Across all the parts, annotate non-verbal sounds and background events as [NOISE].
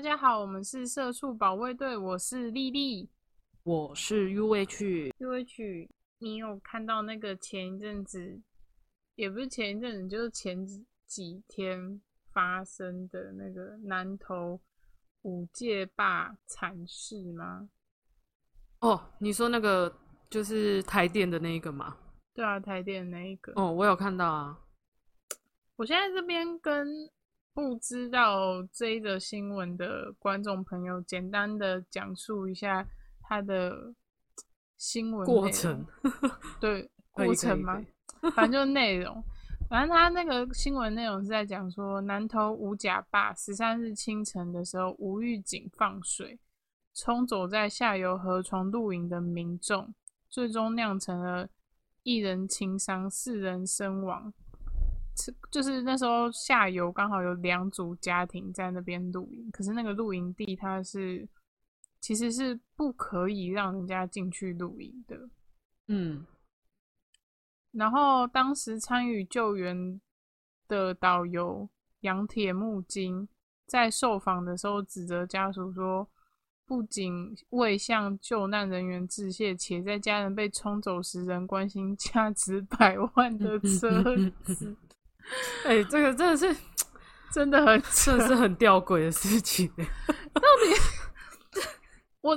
大家好，我们是社畜保卫队，我是丽丽。我是 U H，U H，你有看到那个前一阵子，也不是前一阵子，就是前几几天发生的那个南投五界坝惨事吗？哦，你说那个就是台电的那一个吗？对啊，台电那一个。哦，我有看到啊。我现在这边跟不知道这一则新闻的观众朋友，简单的讲述一下它的新闻过程，对 [LAUGHS] 过程吗？反正就是内容。反正他那个新闻内容是在讲说，南投五甲坝十三日清晨的时候，无预警放水，冲走在下游河床露营的民众，最终酿成了一人轻伤，四人身亡。是就是那时候下游刚好有两组家庭在那边露营，可是那个露营地它是其实是不可以让人家进去露营的。嗯，然后当时参与救援的导游杨铁木金在受访的时候指责家属说，不仅未向救难人员致谢，且在家人被冲走时仍关心 [LAUGHS] 价值百万的 [LAUGHS] 车子，[LAUGHS] 哎、这个真的是，[LAUGHS] 真的很扯 [LAUGHS] 真的是很吊诡的事情。到底我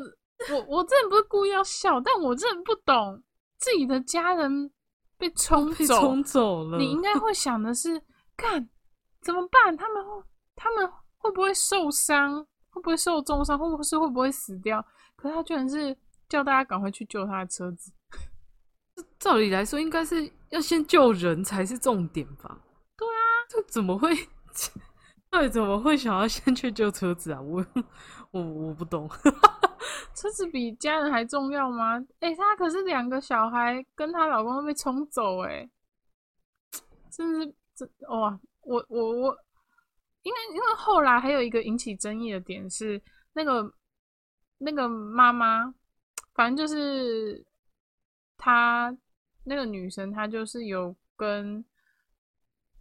我我真的不是故意要笑，但我真的不懂自己的家人被冲被走，冲走了，你应该会想的是，干怎么办？他们会他们会不会受伤？会不会受重伤？或者是会不会死掉？可是他居然是叫大家赶快去救他的车子。照理来说，应该是要先救人才是重点吧？这怎么会？[LAUGHS] 到底怎么会想要先去救车子啊？我我我不懂。[LAUGHS] 车子比家人还重要吗？哎、她可是两个小孩跟她老公都被冲走、哎，真的是这哇！我我我，因为因为后来还有一个引起争议的点是，那个那个妈妈，反正就是她那个女生，她就是有跟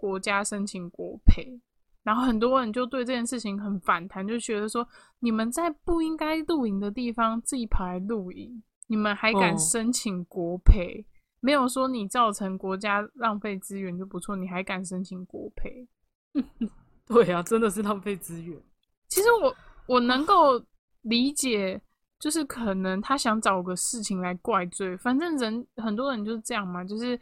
国家申请国赔，然后很多人就对这件事情很反弹，就觉得说你们在不应该露营的地方自己跑来露营，你们还敢哦申请国赔？没有说你造成国家浪费资源就不错，你还敢申请国赔？[LAUGHS] 对啊，真的是浪费资源。其实我我能够理解，就是可能他想找个事情来怪罪，反正人很多人就是这样嘛，就是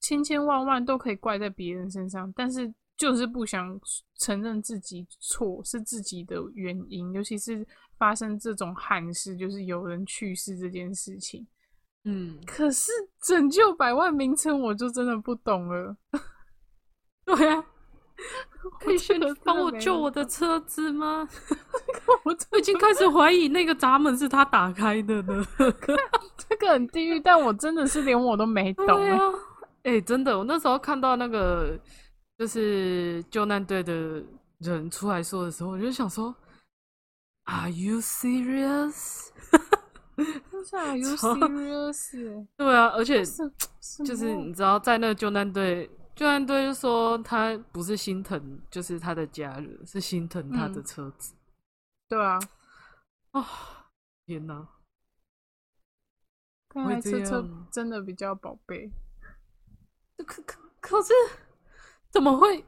千千万万都可以怪在别人身上，但是就是不想承认自己错是自己的原因，尤其是发生这种憾事，就是有人去世这件事情。嗯，可是拯救百万名称，我就真的不懂了。对啊，可以选择帮我救我的车子吗？[LAUGHS] 我已经开始怀疑那个闸门是他打开的呢。[LAUGHS] [LAUGHS] 这个很地狱，但我真的是连我都没懂、欸。对啊，哎、真的，我那时候看到那个就是救难队的人出来说的时候，我就想说，Are you serious？欸 [LAUGHS] 对啊，而且就是你知道，在那个救难队，救难队就说他不是心疼，就是他的家人，是心疼他的嗯车子。对啊，啊、天哪！看来车车真的比较宝贝。可可可是怎么会？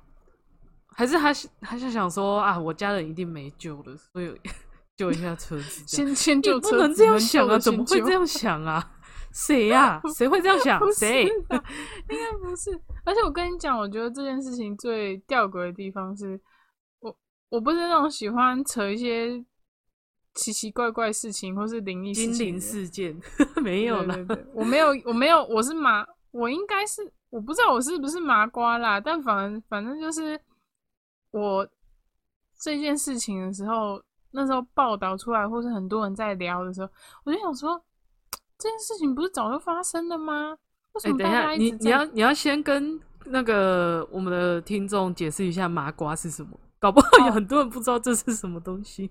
还是他还是想说啊，我家人一定没救了，所以 [LAUGHS] 救一下车子。先先救车子，不能这样想啊！怎么会这样 [LAUGHS] 想啊？谁呀、[LAUGHS] 谁会这样想谁？应该不是。而且我跟你讲，我觉得这件事情最吊诡的地方是，我我不是那种喜欢扯一些奇奇怪怪事情或是灵异事精灵事件没有啦对。对对，我没有，我没有，我是马，我应该是我不知道我是不是麻瓜啦，但反反正就是我这件事情的时候，那时候报道出来，或是很多人在聊的时候，我就想说，这件事情不是早就发生了吗？为什哎、么大等一下，你家一直在你要你要先跟那个我们的听众解释一下麻瓜是什么，搞不好有哦很多人不知道这是什么东西。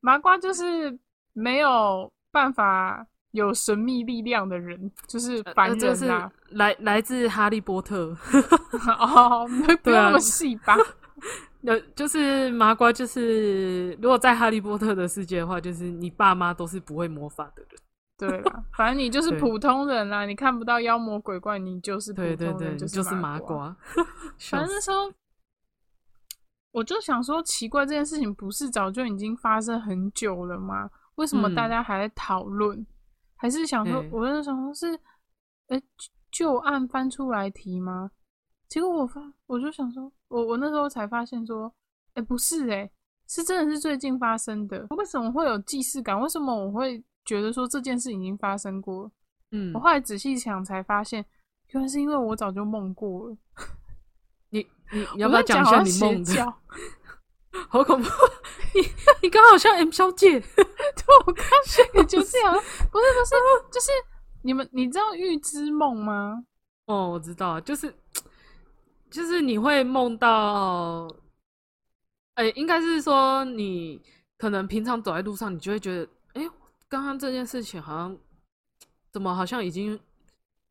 麻瓜就是没有办法有神秘力量的人，就是凡呃这是来来自哈利波特，[LAUGHS] 哦，没不 [LAUGHS] 对啊用那么细吧？[LAUGHS] 呃，就是麻瓜，就是如果在哈利波特的世界的话，就是你爸妈都是不会魔法的人。对啦，反正你就是普通人啦，你看不到妖魔鬼怪，你就是普通人，对对对，就就是麻麻。瓜。反正那时候我就想说，奇怪，这件事情不是早就已经发生很久了吗？为什么大嗯家还在讨论？还是想说嗯，我就想说是，呃，旧案翻出来提吗？结果我发，我就想说，我我那时候才发现说，哎、不是哎、是真的是最近发生的。为什么会有既视感？为什么我会觉得说这件事已经发生过？嗯我，后来仔细想才发现，原来是因为我早就梦过了。你你你要我不要讲一下你梦的？[LAUGHS] 好恐怖！你你刚好像 M 小姐。[LAUGHS] 对，我刚也就这样，不是不是，就是你们你知道预知梦吗？哦，我知道，就是就是你会梦到，哎、应该是说你可能平常走在路上，你就会觉得，哎、刚刚这件事情好像怎么好像已经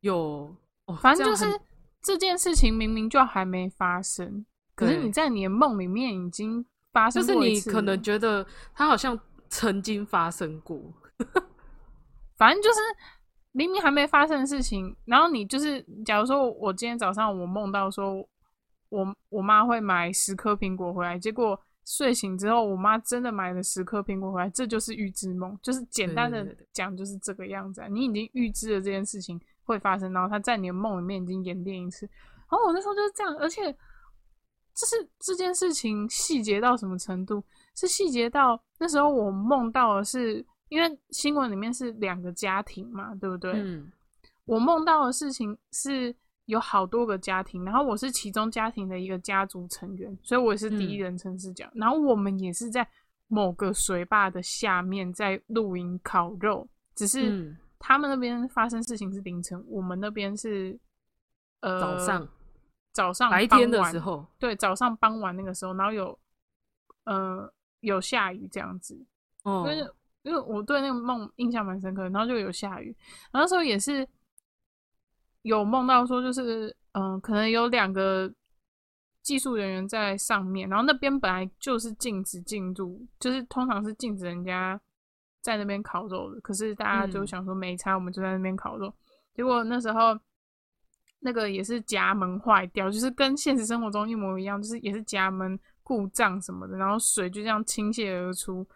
有，哦，反正就是这件事情明明就还没发生，可是你在你的梦里面已经发生就是你可能觉得它好像曾经发生过，[LAUGHS] 反正就是明明还没发生的事情，然后你就是，假如说我今天早上我梦到说我我妈会买十颗苹果回来，结果睡醒之后我妈真的买了十颗苹果回来，这就是预知梦，就是简单的讲就是这个样子、啊。你已经预知了这件事情会发生，然后它在你的梦里面已经演练一次。然后我那时候就是这样，而且就是这件事情细节到什么程度？是细节到那时候我梦到的是，因为新闻里面是两个家庭嘛，对不对？嗯我梦到的事情是有好多个家庭，然后我是其中家庭的一个家族成员，所以我也是第一嗯人称视角。然后我们也是在某个水坝的下面在露营烤肉，只是嗯，他们那边发生事情是凌晨，我们那边是呃早上早上白天的时候，对，早上傍晚那个时候，然后有呃有下雨这样子，哦因，为因为我对那个梦印象蛮深刻的，然后就有下雨，然后那时候也是有梦到说，就是嗯、呃可能有两个技术人员在上面，然后那边本来就是禁止进入，就是通常是禁止人家在那边烤肉的，可是大家就嗯。想说没差，我们就在那边烤肉，结果那时候。那个也是夹门坏掉，就是跟现实生活中一模一样，就是也是夹门故障什么的，然后水就这样倾泻而出。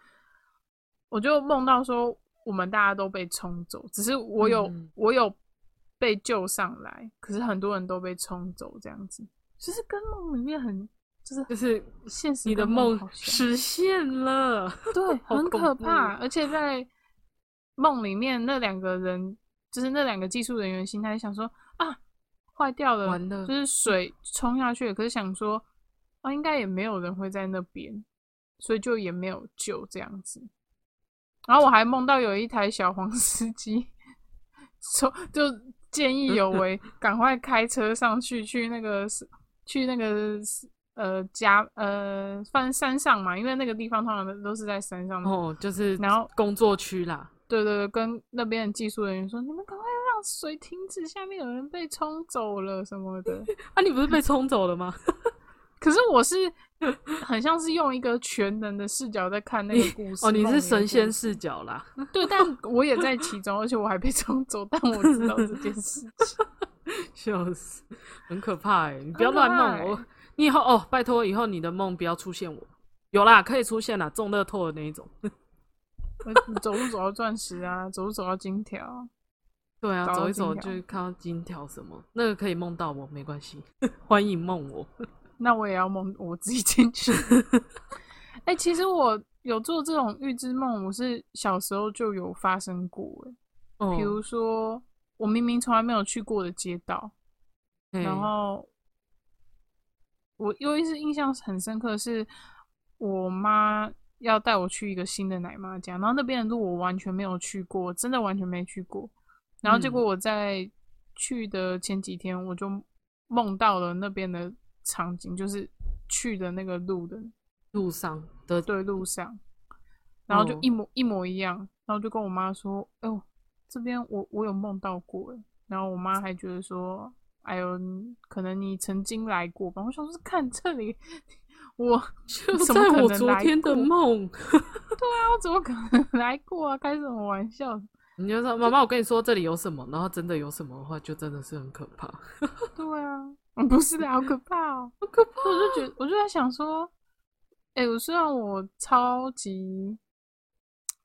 我就梦到说，我们大家都被冲走，只是我有、嗯我有被救上来，可是很多人都被冲走，这样子，就是跟梦里面很就是就是现实你的跟梦实现了，对，[LAUGHS] 很可怕。而且在梦里面，那两个人就是那两个技术人员心态想说啊，坏掉了，完了就是水冲下去了。可是想说啊，应该也没有人会在那边，所以就也没有救这样子。然后我还梦到有一台小黄司机，说就见义勇为，赶快开车上去，去那个去那个呃家呃翻山上嘛，因为那个地方通常都是在山上。哦，就是然后工作区啦，对对对，跟那边的技术人员说，你们赶快让水停止，下面有人被冲走了什么的。[LAUGHS] 啊，你不是被冲走了吗？[LAUGHS] 可是我是很像是用一个全能的视角在看那个故事。哦，你是神仙视角啦，对，但我也在其中，而且我还被冲走，但我知道这件事情。[LAUGHS] 笑死，很可怕哎！你不要乱弄我，你以后哦，拜托以后你的梦不要出现我。有啦，可以出现啦，中乐透的那一种。我走路走到钻石啊，走路走到金条，对啊，走一走就看到金条什么，那个可以梦到我，没关系，[LAUGHS] 欢迎梦我。那我也要梦我自己进去。[LAUGHS] 哎、其实我有做这种预知梦，我是小时候就有发生过、欸。哦，比如说，我明明从来没有去过的街道，嘿然后我有一次印象很深刻，是我妈要带我去一个新的奶妈家，然后那边的路我完全没有去过，真的完全没去过。然后结果嗯我在去的前几天，我就梦到了那边的场景，就是去的那个路的路上的对路上，然后就哦一模、一模一样，然后就跟我妈说：“哎呦，这边我我有梦到过。”哎，然后我妈还觉得说：“哎呦，可能你曾经来过吧？”我想说，看这里，我 [LAUGHS] 就在我昨天的梦，[LAUGHS] 对啊。我怎么可能来过啊？开什么玩笑？你就说妈妈，我跟你说这里有什么，然后真的有什么的话，就真的是很可怕，[LAUGHS] 对啊，嗯不是的，好可怕哦！好可怕。我就觉得，我就在想说，哎、我虽然我超级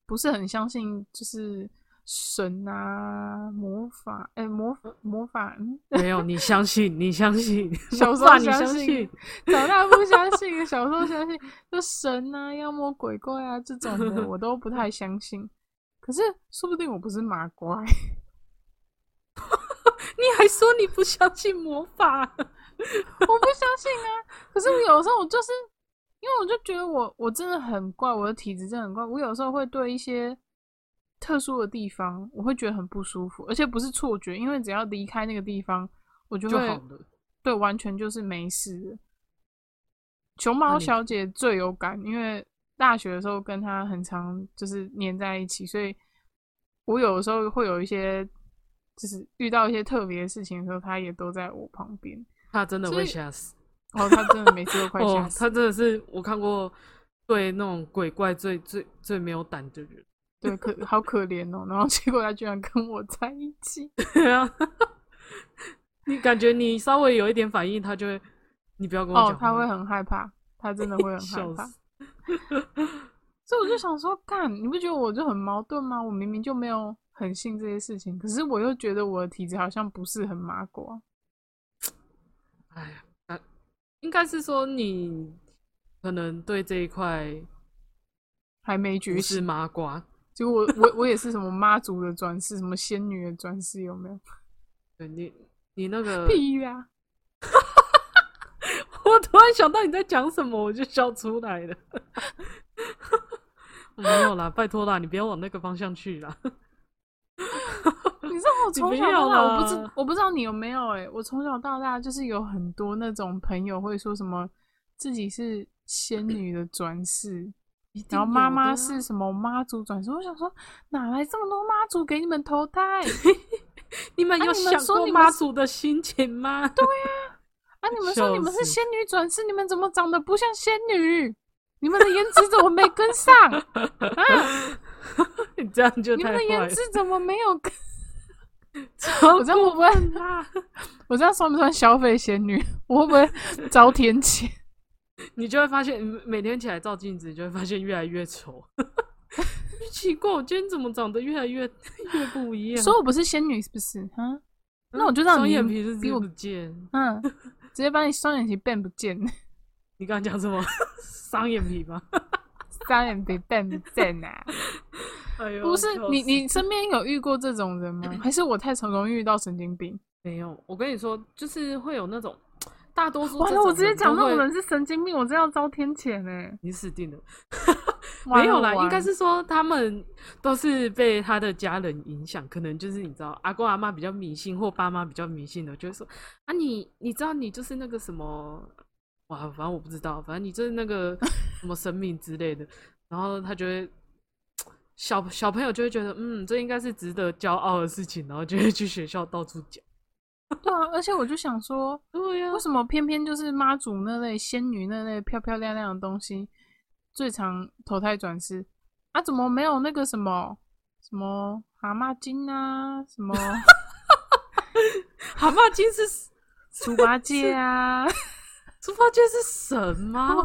不是很相信，就是神啊、魔法，哎、魔法魔法，嗯，没有，你相信，你相信，[LAUGHS] 小时候你相信相信，长大不相信，[LAUGHS] 小时候相信，就神啊、妖魔鬼怪啊这种的，我都不太相信。可是说不定我不是麻瓜，[LAUGHS] 你还说你不相信魔法？[LAUGHS] 我不相信啊。[LAUGHS] 可是我有时候我就是，因为我就觉得我我真的很怪，我的体质真的很怪。我有时候会对一些特殊的地方，我会觉得很不舒服，而且不是错觉，因为只要离开那个地方，我就会。对，完全就是没事的。熊猫小姐最有感，因为大学的时候跟他很常就是黏在一起，所以我有的时候会有一些，就是遇到一些特别的事情的时候，他也都在我旁边。他真的会吓死。哦，他真的每次都快吓哦，死。他真的是我看过对那种鬼怪最最最没有胆的人。对，可好可怜哦。然后结果他居然跟我在一起。[LAUGHS] 对啊，你感觉你稍微有一点反应，他就会，你不要跟我讲话。，哦她会很害怕，他真的会很害 [LAUGHS] 怕。[LAUGHS] 所以我就想说，干，你不觉得我就很矛盾吗？我明明就没有很信这些事情，可是我又觉得我的体质好像不是很麻瓜。哎呀，啊应该是说你可能对这一块还没觉不是醒，麻瓜。结果我我我也是什么妈祖的转世，什么仙女的转世，有没有？对你，你那个，屁啦！[LAUGHS] [LAUGHS] 我突然想到你在讲什么，我就笑出来了。[LAUGHS] 没有啦，拜托啦，你不要往那个方向去啦。[LAUGHS] 你知道我从小到大，我不知我不知道你有没有哎、我从小到大就是有很多那种朋友会说什么自己是仙女的转世，[CLEARS THROAT] 然后妈妈是什么妈祖转世。我想说，哪来这么多妈祖给你们投胎？你们有想过妈祖的心情吗？对，啊！你们说你们是仙女转世，你们怎么长得不像仙女？你们的颜值怎么没跟上 [LAUGHS] 啊？你这样就你们的颜值。怎么没有跟？[LAUGHS] 我这样会不会？[LAUGHS] 我这样算不算消费仙女？我会不会遭天谴？你就会发现，每天起来照镜子，你就会发现越来越丑。奇怪，我今天怎么长得越来越越不一样？说我不是仙女是不是？啊，那我就嗯让你双眼皮是比我不见。嗯，直接把你双眼皮变不见，[LAUGHS] 你刚刚讲什么？[LAUGHS] 双眼皮吗？[LAUGHS] 双眼皮变不见啊！哎呦，不是你，你身边有遇过这种人吗？还是我太常容易遇到神经病？没有？我跟你说，就是会有那种大多数完了，我直接讲那种人是神经病，我真要遭天谴哎！你死定了。完没有啦，应该是说他们都是被他的家人影响，可能就是你知道阿公阿妈比较迷信，或爸妈比较迷信的，就会说啊你你知道你就是那个什么哇，反正我不知道，反正你就是那个什么神明之类的，然后他就会小小朋友就会觉得嗯这应该是值得骄傲的事情，然后就会去学校到处讲。[LAUGHS] 对啊，而且我就想说，对呀、为什么偏偏就是妈祖那类、仙女那类漂漂亮亮的东西最常投胎转世啊？怎么没有那个什么什么蛤蟆精啊，什么 [LAUGHS] 蛤蟆精是猪八戒啊？[LAUGHS] 猪八戒是神吗？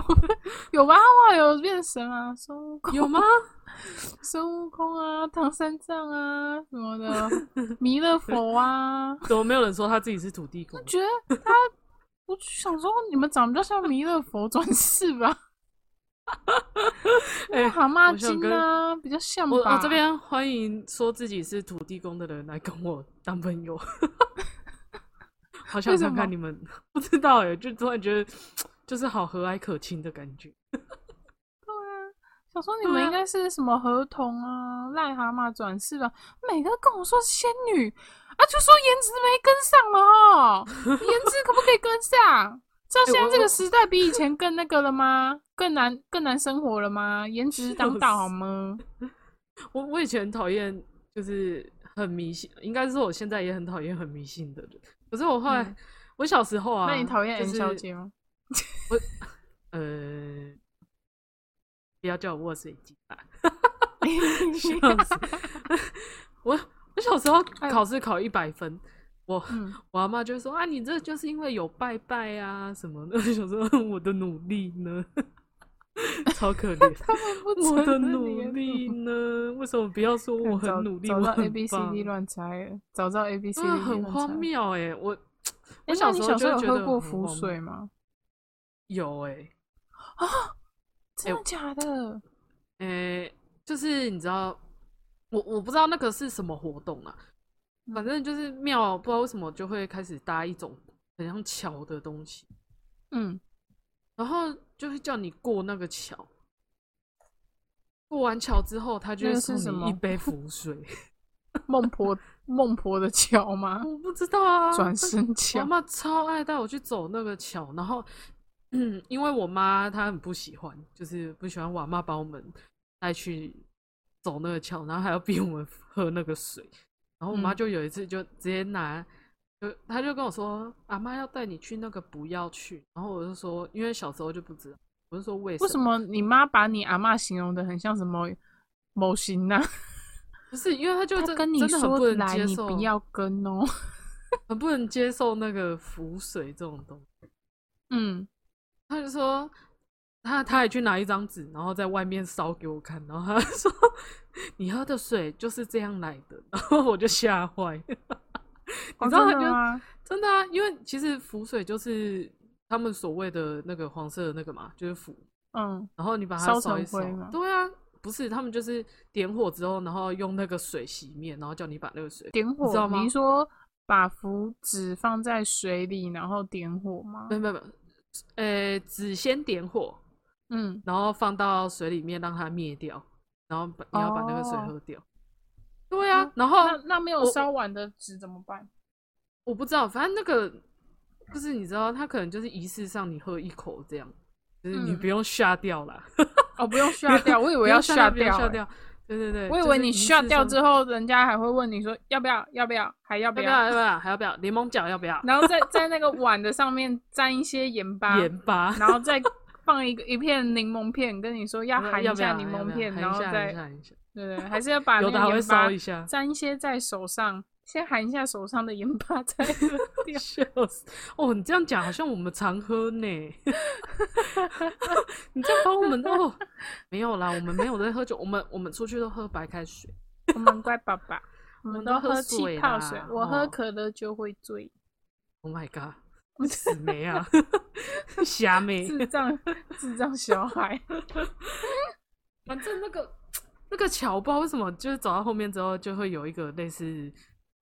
[LAUGHS] 有吧？后来有变神啊，孙悟空有吗？[LAUGHS] 孙悟空啊，唐三藏啊什么的，[LAUGHS] 弥勒佛啊，怎么没有人说他自己是土地公？我觉得他，我想说你们长得比较像弥勒佛转世吧，哎蛤蟆精啊比较像吧。我我这边欢迎说自己是土地公的人来跟我当朋友，好想看看你们，不知道哎，就突然觉得就是好和蔼可亲的感觉。[LAUGHS] 对啊，想说你们应该是什么合同啊、癞蛤蟆转世吧？每个跟我说是仙女啊，就说颜值没跟上了哦，颜值可不可以跟上？[LAUGHS] 知道现在这个时代比以前更那个了吗？更难更难生活了吗？颜值当道好吗？[LAUGHS] 我我以前很讨厌，就是很迷信，应该是我现在也很讨厌很迷信的人。可是我后来，嗯我小时候啊，那你讨厌就 N 是小姐吗？呃，不要叫我握水机吧，[LAUGHS] 笑死！我我小时候考试考一百分，我嗯，我阿妈就会说啊，你这就是因为有拜拜啊什么的。我想说 [LAUGHS] 我的努力呢，[LAUGHS] 超可怜。他们不我的努力呢？为什么不要说我很努力？早到我很 A B C 棒 D 乱猜了，早知道 A B C D 啊，乱猜。很荒谬哎、[TSK] 我诶我小时候有喝过浮？水吗？有哎、啊真的假的？哎、就是你知道，我我不知道那个是什么活动啊，反正就是庙不知道为什么就会开始搭一种很像桥的东西，嗯，然后就会叫你过那个桥。过完桥之后，他就送你一杯符水。[LAUGHS] [LAUGHS] 孟婆孟婆的桥吗？我不知道啊，转身我桥。妈超爱带我去走那个桥，然后，嗯，因为我妈她很不喜欢，就是不喜欢我妈把我们带去走那个桥，然后还要逼我们喝那个水，然后我妈嗯就有一次就直接拿，就他就跟我说，阿妈要带你去那个不要去，然后我就说，因为小时候就不知道，我就说为什为什么你妈把你阿妈形容的很像什么某型呢？[LAUGHS] 不是，因为他就真跟你真的很不说来，能接受，你不要跟哦。[LAUGHS] 很不能接受那个浮水这种东西。嗯，他就说他他还去拿一张纸，然后在外面烧给我看，然后他说 [LAUGHS] 你喝的水就是这样来的，然后我就吓坏。[LAUGHS] 你哦知道他就真的吗？真的啊，因为其实浮水就是他们所谓的那个黄色的那个嘛，就是浮，嗯，然后你把它烧烧一烧成灰吗，对啊，不是他们就是点火之后，然后用那个水洗面，然后叫你把那个水点火。你知道吗你是说把符纸放在水里，然后点火吗没？有没有呃，纸先点火，嗯，然后放到水里面让它灭掉，然后把你要把那个水哦喝掉。对啊，嗯然后那那没有烧完的纸怎么办？我不知道，反正那个就是你知道，他可能就是仪式上你喝一口这样，就是你嗯不用下掉啦，[LAUGHS] 哦，不用下掉，我以为要用下掉、下掉。对对对，我以为你下掉之后，人家还会问你说要不要，要不要，还要不要不要要不要还要不要柠檬角要不要 [LAUGHS] 然后在在那个碗的上面沾一些盐巴，盐巴，然后再放一个一片柠檬片，跟你说要含一下柠檬片，然后再对对，还是要把那个盐巴烧一下，沾一些在手上，先含一下手上的盐巴，再喝掉。[LAUGHS] 笑死！哦，你这样讲好像我们常喝呢。[LAUGHS] 你这样把我们哦，没有啦，我们没有在喝酒，我们我们出去都喝白开水。我们乖爸爸，我们们都喝气泡水，我喝哦可乐就会醉。Oh my god！[LAUGHS] 死妹啊，瞎妹。智障智障小孩，反正那个那个桥，不知道为什么，就是走到后面之后，就会有一个类似，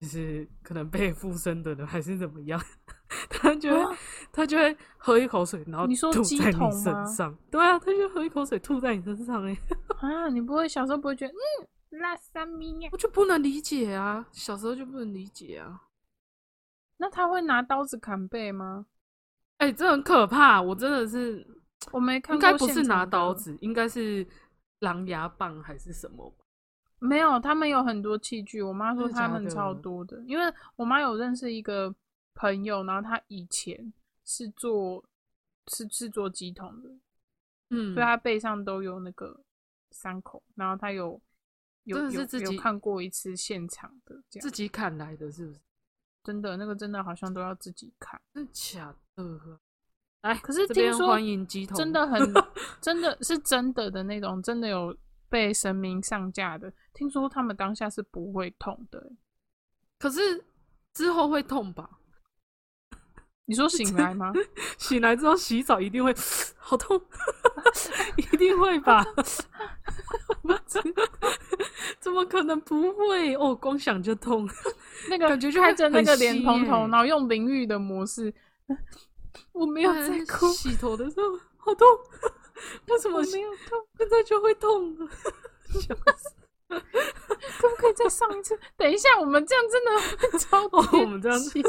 就是可能被附身的人，还是怎么样，[LAUGHS] 他就会、啊他就会喝一口水，然后你说吐在你身上。对啊，他就喝一口水吐在你身上、欸，哎，[LAUGHS] 啊！你不会小时候不会觉得嗯拉萨米呀？我就不能理解啊，小时候就不能理解啊。那他会拿刀子砍背吗？哎、这很可怕，我真的是我没看应过，该不是拿刀，子，应该是狼牙棒还是什么？没有，他们有很多器具。我妈说他们超多的，因为我妈有认识一个朋友，然后他以前是做是是做鸡桶的，嗯，所以他背上都有那个伤口，然后他有有有自己有看过一次现场的这样，自己砍来的，是不是？真的那个真的好像都要自己砍，真的假的？来，可是听说真的很 [LAUGHS] 真的是真的的那种，真的有被神明上架的。听说他们当下是不会痛的欸、可是之后会痛吧？你说 [LAUGHS] 醒来吗？[LAUGHS] 醒来之后洗澡一定会好痛，一定会吧？怎么可能不会？哦，光想就痛。那个感觉就会开着那个莲蓬头，耶然后用淋浴的模式，我没有在哎哭，洗头的时候好痛，[LAUGHS] 为什么没有痛，现在就会痛了？笑死 [LAUGHS] 可不可以再上一次？等一下，我们这样真的会 [LAUGHS] 超哦我们这样切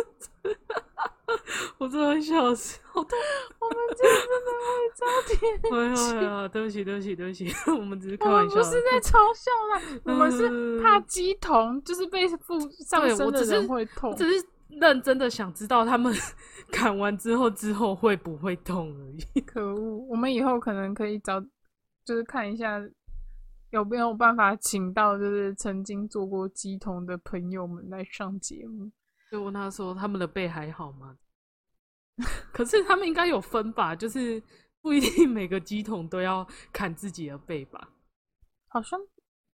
我真的会笑死，好痛！我们这样真的会超贴哎呀哎切。呀，对不起对不起对不起，我们只是开我玩笑不是在嘲笑啦，我们是怕嗯鸡同，就是被附上身的人会痛我。只是认真的想知道他们 [LAUGHS] 砍完之后之后会不会痛而已。可恶！我们以后可能可以找，就是看一下有没有办法请到就是曾经做过鸡童的朋友们来上节目。就问他说他们的背还好吗？[LAUGHS] 可是他们应该有分吧，就是不一定每个鸡桶都要砍自己的背吧？好像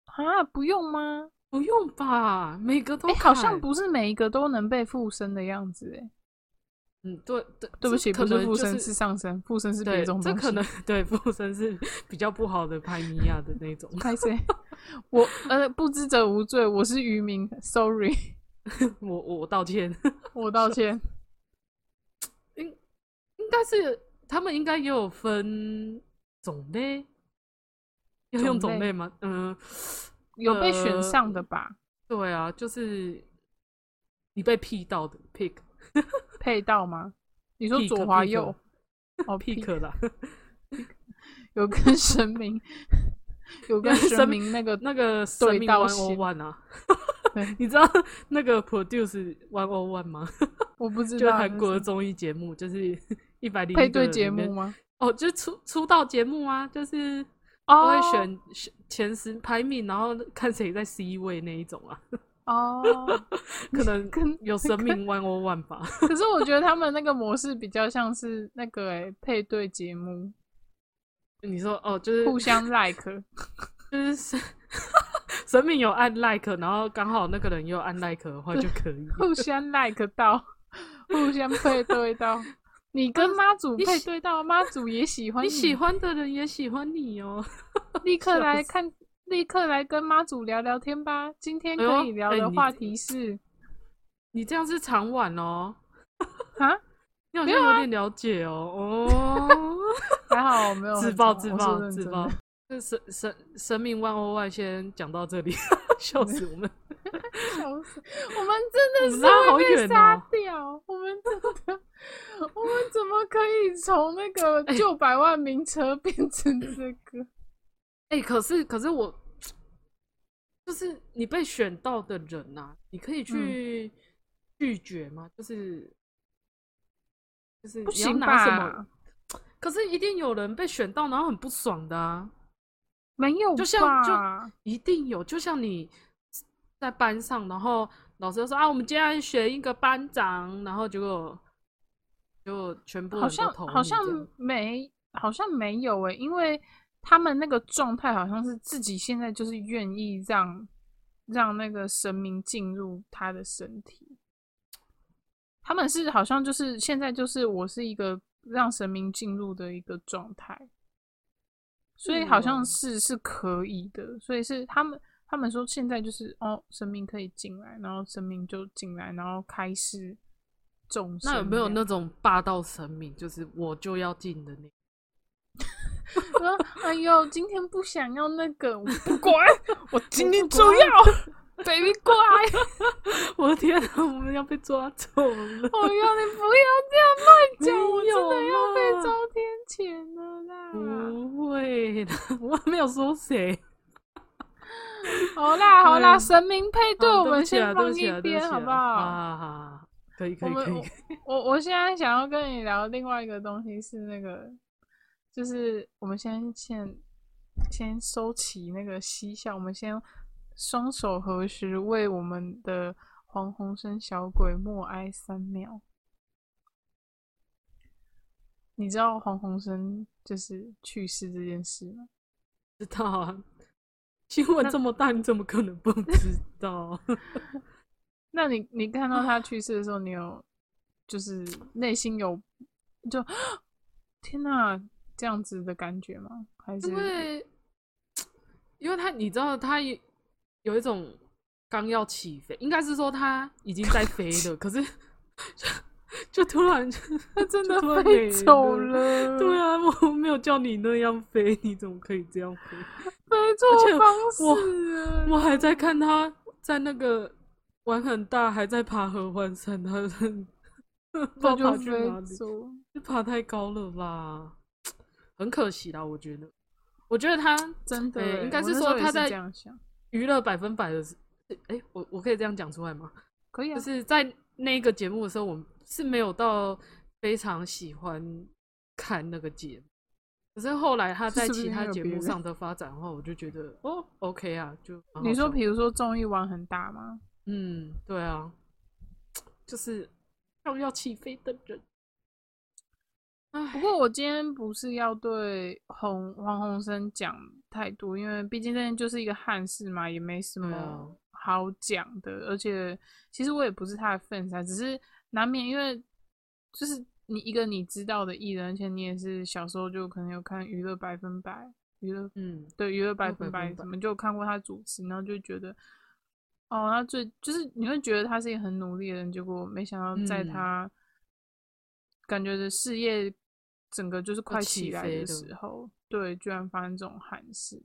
啊，不用吗？不用吧，每个都。好像不是每一个都能被附身的样子哎。嗯，对对，对不起，可不是能就是附身，是上身，附身是别对种。这可能对附身是比较不好的拍尼亚的那种。拍谁？[LAUGHS] 我呃，不知者无罪，我是渔民，sorry，[LAUGHS] 我我道歉，我道歉。[LAUGHS] 应应该是他们应该也有分种类，要用种类种类吗？嗯、有被选呃上的吧？对啊，就是你被 P 到的 pick [LAUGHS] 配到吗？你说左滑右？哦 [LAUGHS] pick 啦，[LAUGHS] 有跟神明，有跟神神明那个那个生对命到 one 线 o one 啊，你知道那个 produce one o one 吗？我不知就道韩国综艺节目，就是一百零配对节目吗？哦，就是出出道节目啊，就是哦都会选选前十排名，然后看谁在 C 位那一种啊，[LAUGHS] 哦，可能跟有生命 one o one 吧。[LAUGHS] 可是我觉得他们那个模式比较像是那个诶、配对节目，你说哦，就是互相 like，[LAUGHS] 就是神神明有按 like，然后刚好那个人又按 like 的话就可以。互相 like 到，互相配对到。你跟妈祖配对到，妈祖也喜欢你喜欢的人也喜欢你哦。[LAUGHS] 立刻来看，立刻来跟妈祖聊聊天吧。今天可以聊的话题是你这样是长晚哦，[LAUGHS] 啊，[LAUGHS] 你好有啊有点了解哦。哦，还好我没有自爆自爆自爆的。这神神神明万欧万先讲到这里，笑死我们。笑死！我们真的是会被杀哦掉。我们真的，我们怎么可以从那个哎旧百万名车变成这个？哎、可是可是我，就是你被选到的人呐、你可嗯以去拒绝吗？就是就是不行拿什么吧？可是一定有人被选到，然后很不爽的啊，没有就像就？一定有。就像你在班上，然后老师就说啊，我们今天选一个班长，然后结果就全部好像好像没，好像没有诶、因为他们那个状态好像是自己现在就是愿意让让那个神明进入他的身体。他们是好像就是现在就是我是一个让神明进入的一个状态，所以好像哦是是可以的，所以是他们他们说现在就是哦，神明可以进来，然后神明就进来，然后开始众生。那有没有那种霸道神明，就是我就要进的那？[LAUGHS] 说：“哎呦，今天不想要那个，我不管，[LAUGHS] 我今天就要，baby 过来。[LAUGHS] 我的天啊，我们要被抓走了！我要，你不要这样乱讲，我真的要被啦遭天谴了啦。不会的，我没有说谁。好 [LAUGHS] 啦好啦，嗯神明配对，我们先放一边好不好可以可以可以。我我现在想要跟你聊另外一个东西是那个，就是我们先先先收起那个嬉笑，我们先双手合十，为我们的黄鸿升小鬼默哀三秒。你知道黄鸿升就是去世这件事吗？知道啊，新闻这么大，你怎么可能不 [LAUGHS] 知道？[LAUGHS] 那你你看到他去世的时候，你有就是内心有就天哪这样子的感觉吗？还是因为因为他你知道他有有一种刚要起飞，应该是说他已经在飞了，可是 [LAUGHS] 就就突然就 [LAUGHS] 他真的飞走了了？对啊，我没有叫你那样飞，你怎么可以这样飞？[LAUGHS] 飞错方我式了。我还在看他在那个玩很大，还在爬合欢山，他不知道他就飞里，走。就爬太高了吧，很可惜啦，我觉得。我觉得他真的应该是说他在娱乐百分百的是，哎、我我可以这样讲出来吗？可以啊，就是在那个节目的时候，我是没有到非常喜欢看那个节目。可是后来他在其他节目上的发展的话，我就觉得哦，OK 啊，就你说，比如说综艺玩很大吗？嗯，对啊，[TSK] 就是要要起飞的人。不，过我今天不是要对洪黄鸿生讲太多，因为毕竟这件就是一个憾事嘛，也没什么好讲的。而且其实我也不是他的粉丝啊，只是难免因为就是你一个你知道的艺人，而且你也是小时候就可能有看娱乐百分百、娱乐嗯，对娱乐百分百分百什么就看过他主持，然后就觉得哦，他最就是你会觉得他是一个很努力的人，结果没想到在嗯他感觉的事业整个就是快起起来的时候，对，居然发生这种憾事。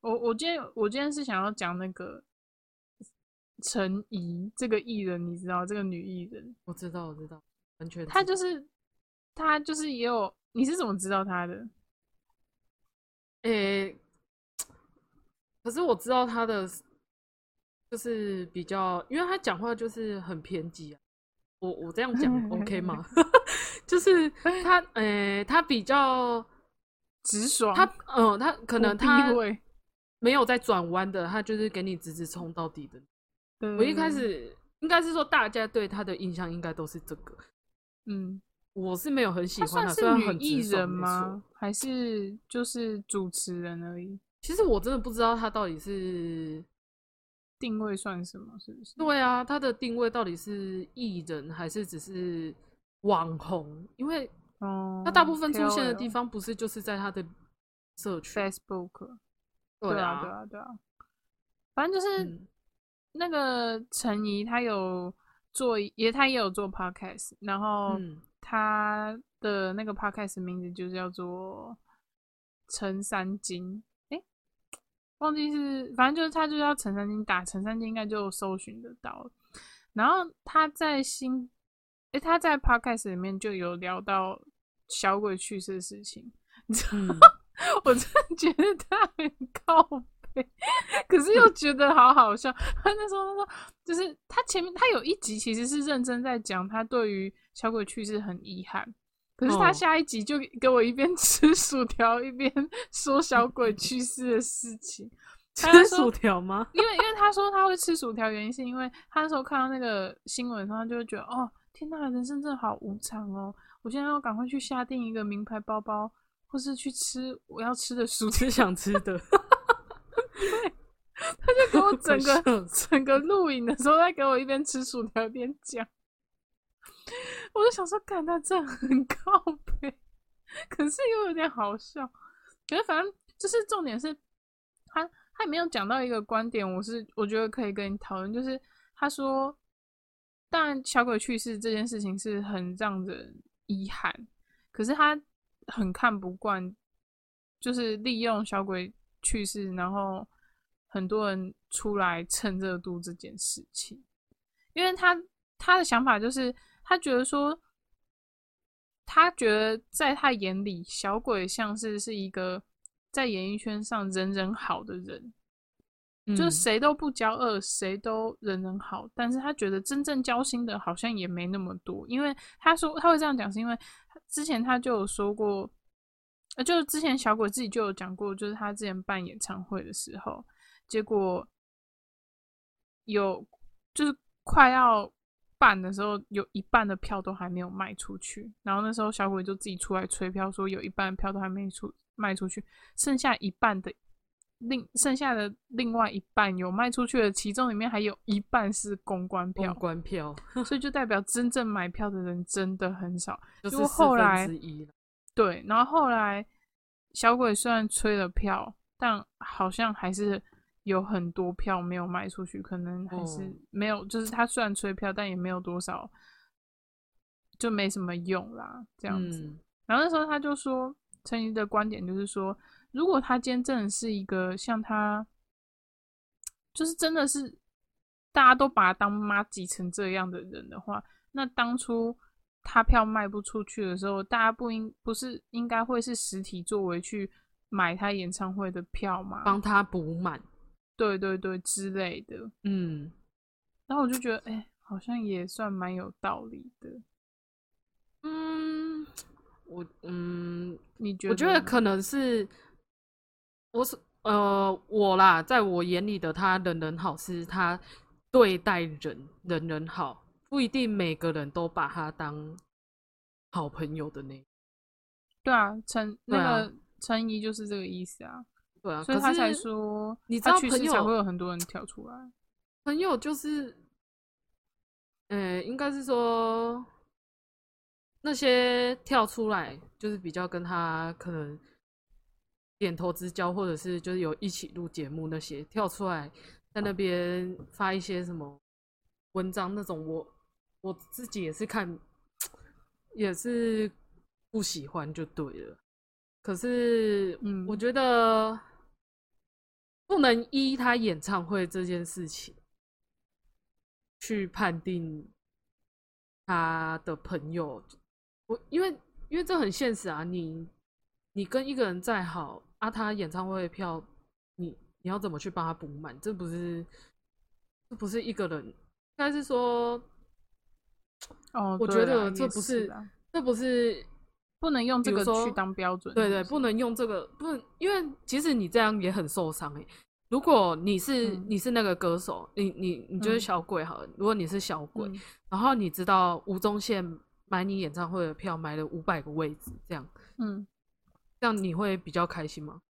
我我今天我今天是想要讲那个陈怡这个艺人，你知道这个女艺人，我知道，我知道，完全她就是她就是也有，你是怎么知道她的？诶、可是我知道她的就是比较，因为他讲话就是很偏激啊。我我这样讲 [LAUGHS] OK 吗？[LAUGHS] 就是他，诶、他比较直爽，他，嗯、他可能他会，没有在转弯的，他就是给你直直冲到底的。对我一开，始应该是说，大家对他的印象应该都是这个。嗯，我是没有很喜欢他，算是虽然很女艺人吗？还是就是主持人而已？其实我真的不知道他到底是定位算什么？是不是？对啊，他的定位到底是艺人还是只是网红？因为哦，他大部分出现的地方不是就是在他的社区，Facebook，对啊，对啊，对啊，反正就是、嗯那个陈怡，他有做，也他也有做 Podcast，然后他的那个 Podcast 名字就叫做陈三金，诶，忘记是，反正就是他就叫陈三金，打陈三金应该就搜寻得到了。然后他在新，诶，他在 Podcast 里面就有聊到小鬼去世的事情，你知道嗯，[LAUGHS] 我真的觉得他很靠背，可是又觉得好好笑。他那时候他说，就是他前面他有一集其实是认真在讲他对于小鬼去世很遗憾，可是他哦下一集就给我一边 [LAUGHS] 吃薯条一边说小鬼去世的事情。吃薯条吗？因为因为他说他会吃薯条，原因是因为他那时候看到那个新闻，他就会觉得哦，天呐，人生真的好无常哦！我现在要赶快去下定一个名牌包包，或是去吃我要吃的薯条。吃想吃的，[LAUGHS] 他就给我 [LAUGHS] 整个个 [LAUGHS] 整个录影的时候，在给我一边吃薯条一边讲，我就想说，看他这样很靠背，可是又有点好笑。可是反正就是重点是，他他也没有讲到一个观点，我是我觉得可以跟你讨论，就是他说，当然小鬼去世这件事情是很让人遗憾，可是他很看不惯，就是利用小鬼去世，然后很多人出来蹭热度这件事情，因为他他的想法就是，他觉得说，他觉得在他眼里，小鬼像是是一个在演艺圈上人人好的人，就是嗯。谁都不交恶，谁都人人好，但是他觉得真正交心的好像也没那么多，因为他说他会这样讲，是因为之前他就有说过，呃，就是之前小鬼自己就有讲过，就是他之前办演唱会的时候，结果有就是快要办的时候，有一半的票都还没有卖出去，然后那时候小鬼就自己出来催票，说有一半的票都还没出卖出去，剩下一半的另剩下的另外一半有卖出去的，其中里面还有一半是公关票公，关票所以就代表真正买票的人真的很少。就是后来对，然后后来小鬼虽然催了票，但好像还是有很多票没有卖出去，可能还是哦没有，就是他虽然催票，但也没有多少，就没什么用啦，这样子。嗯然后那时候他就说，陈怡的观点就是说，如果他今天真的是一个像他，就是真的是大家都把他当妈挤成这样的人的话，那当初他票卖不出去的时候，大家不应不是应该会是实体作为去买他演唱会的票吗？帮他补满，对对对之类的。嗯，然后我就觉得，哎、好像也算蛮有道理的。嗯，我嗯，你觉我觉得可能是我是呃我啦，在我眼里的他人人好，是他对待人人人好，不一定每个人都把他当好朋友的那。对啊，陈那个陈怡就是这个意思啊，对啊，所以他才说，你知道朋友才会有很多人跳出来。朋友就是，呃，应该是说那些跳出来，就是比较跟他可能点头之交，或者是就是有一起录节目那些跳出来，在那边发一些什么文章那种，我我自己也是看，也是不喜欢就对了。可是，嗯我觉得不能依他演唱会这件事情去判定他的朋友。我因为因为这很现实啊，你你跟一个人再好啊，他演唱会票你你要怎么去帮他补满？这不是这不是一个人，应该是说，哦，我觉得这不是这不是不能用这个去当标准。对对，不能用这个，不，因为其实你这样也很受伤诶。如果你是、嗯你是那个歌手，你你你就是嗯小鬼好了。如果你是小鬼，嗯然后你知道吴宗宪买你演唱会的票买了五百个位置，这样嗯，这样你会比较开心吗？